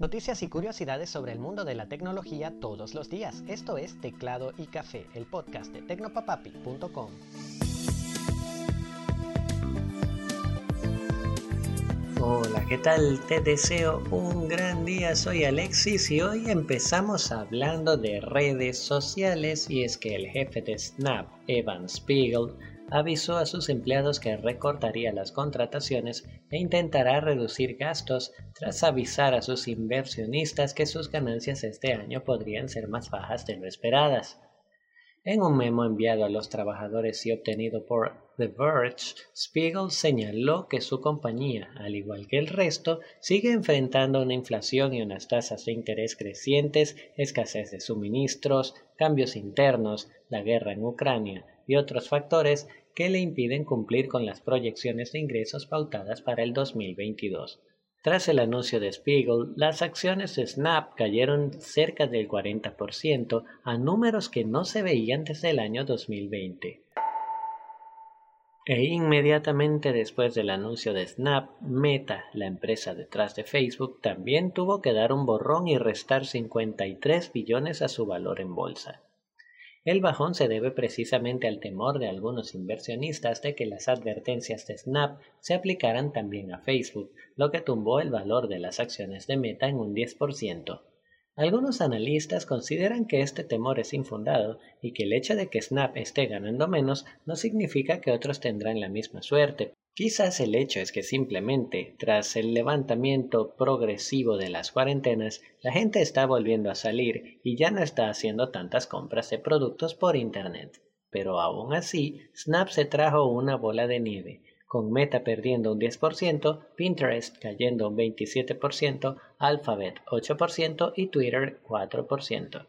Noticias y curiosidades sobre el mundo de la tecnología todos los días. Esto es Teclado y Café, el podcast de tecnopapapi.com. Hola, ¿qué tal? Te deseo un gran día. Soy Alexis y hoy empezamos hablando de redes sociales y es que el jefe de Snap, Evan Spiegel, avisó a sus empleados que recortaría las contrataciones e intentará reducir gastos tras avisar a sus inversionistas que sus ganancias este año podrían ser más bajas de lo esperadas. En un memo enviado a los trabajadores y obtenido por The Verge, Spiegel señaló que su compañía, al igual que el resto, sigue enfrentando una inflación y unas tasas de interés crecientes, escasez de suministros, cambios internos, la guerra en Ucrania y otros factores que le impiden cumplir con las proyecciones de ingresos pautadas para el 2022. Tras el anuncio de Spiegel, las acciones de Snap cayeron cerca del 40% a números que no se veían desde el año 2020. E inmediatamente después del anuncio de Snap, Meta, la empresa detrás de Facebook, también tuvo que dar un borrón y restar 53 billones a su valor en bolsa. El bajón se debe precisamente al temor de algunos inversionistas de que las advertencias de Snap se aplicaran también a Facebook, lo que tumbó el valor de las acciones de Meta en un 10%. Algunos analistas consideran que este temor es infundado y que el hecho de que Snap esté ganando menos no significa que otros tendrán la misma suerte, Quizás el hecho es que simplemente, tras el levantamiento progresivo de las cuarentenas, la gente está volviendo a salir y ya no está haciendo tantas compras de productos por Internet. Pero aún así, Snap se trajo una bola de nieve, con Meta perdiendo un 10%, Pinterest cayendo un 27%, Alphabet 8% y Twitter 4%.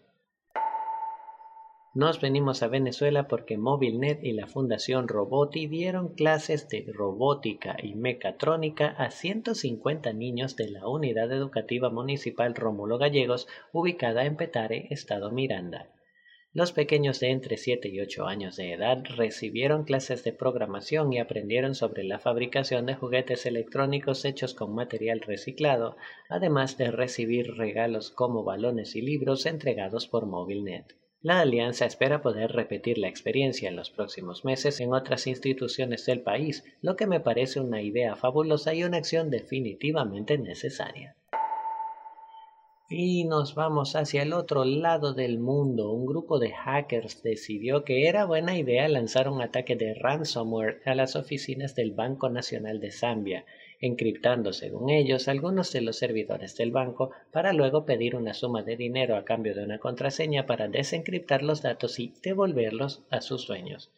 Nos venimos a Venezuela porque MobileNet y la Fundación Roboti dieron clases de robótica y mecatrónica a 150 niños de la Unidad Educativa Municipal Rómulo Gallegos, ubicada en Petare, Estado Miranda. Los pequeños de entre 7 y 8 años de edad recibieron clases de programación y aprendieron sobre la fabricación de juguetes electrónicos hechos con material reciclado, además de recibir regalos como balones y libros entregados por MobileNet. La alianza espera poder repetir la experiencia en los próximos meses en otras instituciones del país, lo que me parece una idea fabulosa y una acción definitivamente necesaria. Y nos vamos hacia el otro lado del mundo. Un grupo de hackers decidió que era buena idea lanzar un ataque de ransomware a las oficinas del Banco Nacional de Zambia, encriptando, según ellos, algunos de los servidores del banco para luego pedir una suma de dinero a cambio de una contraseña para desencriptar los datos y devolverlos a sus dueños.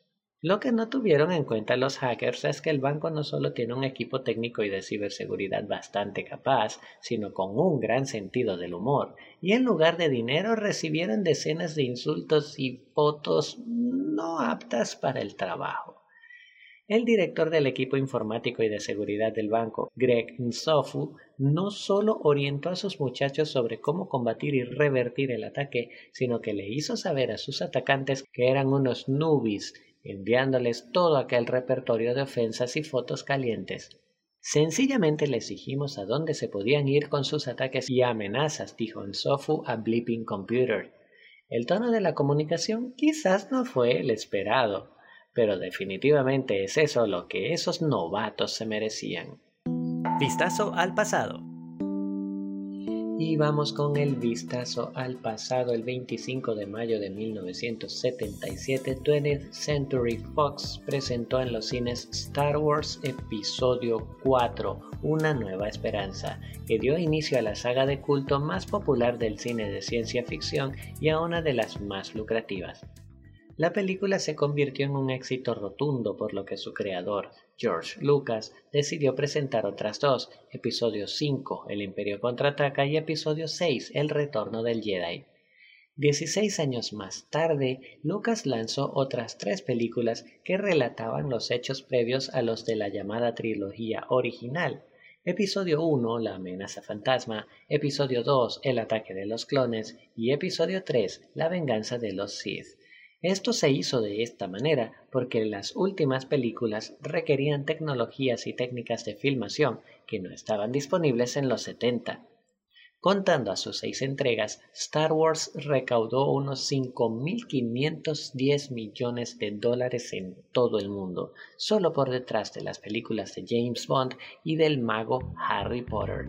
Lo que no tuvieron en cuenta los hackers es que el banco no solo tiene un equipo técnico y de ciberseguridad bastante capaz, sino con un gran sentido del humor, y en lugar de dinero recibieron decenas de insultos y fotos no aptas para el trabajo. El director del equipo informático y de seguridad del banco, Greg Nsofu, no solo orientó a sus muchachos sobre cómo combatir y revertir el ataque, sino que le hizo saber a sus atacantes que eran unos nubis, enviándoles todo aquel repertorio de ofensas y fotos calientes. Sencillamente les dijimos a dónde se podían ir con sus ataques y amenazas, dijo Nsofu a Bleeping Computer. El tono de la comunicación quizás no fue el esperado, pero definitivamente es eso lo que esos novatos se merecían. Vistazo al pasado. Y vamos con el vistazo al pasado. El 25 de mayo de 1977, 20th Century Fox presentó en los cines Star Wars Episodio 4, Una Nueva Esperanza, que dio inicio a la saga de culto más popular del cine de ciencia ficción y a una de las más lucrativas. La película se convirtió en un éxito rotundo por lo que su creador, George Lucas, decidió presentar otras dos, episodio 5, El Imperio contraataca y episodio 6, El Retorno del Jedi. Dieciséis años más tarde, Lucas lanzó otras tres películas que relataban los hechos previos a los de la llamada trilogía original. Episodio 1, La amenaza fantasma, Episodio 2, El ataque de los clones y Episodio 3, La venganza de los Sith. Esto se hizo de esta manera porque las últimas películas requerían tecnologías y técnicas de filmación que no estaban disponibles en los 70. Contando a sus seis entregas, Star Wars recaudó unos 5.510 millones de dólares en todo el mundo, solo por detrás de las películas de James Bond y del mago Harry Potter.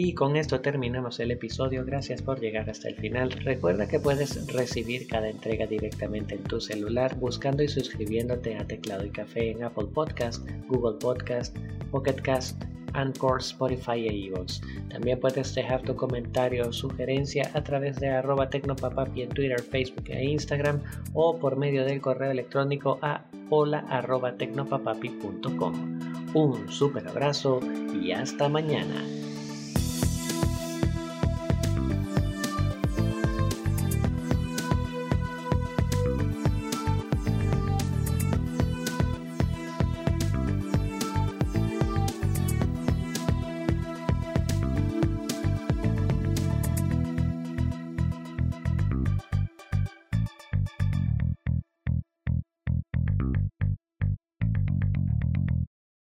Y con esto terminamos el episodio. Gracias por llegar hasta el final. Recuerda que puedes recibir cada entrega directamente en tu celular buscando y suscribiéndote a Teclado y Café en Apple Podcast, Google Podcast, Pocket Cast, Anchor, Spotify e iVoox. También puedes dejar tu comentario o sugerencia a través de arroba tecnopapapi en Twitter, Facebook e Instagram o por medio del correo electrónico a hola arroba. Un super abrazo y hasta mañana.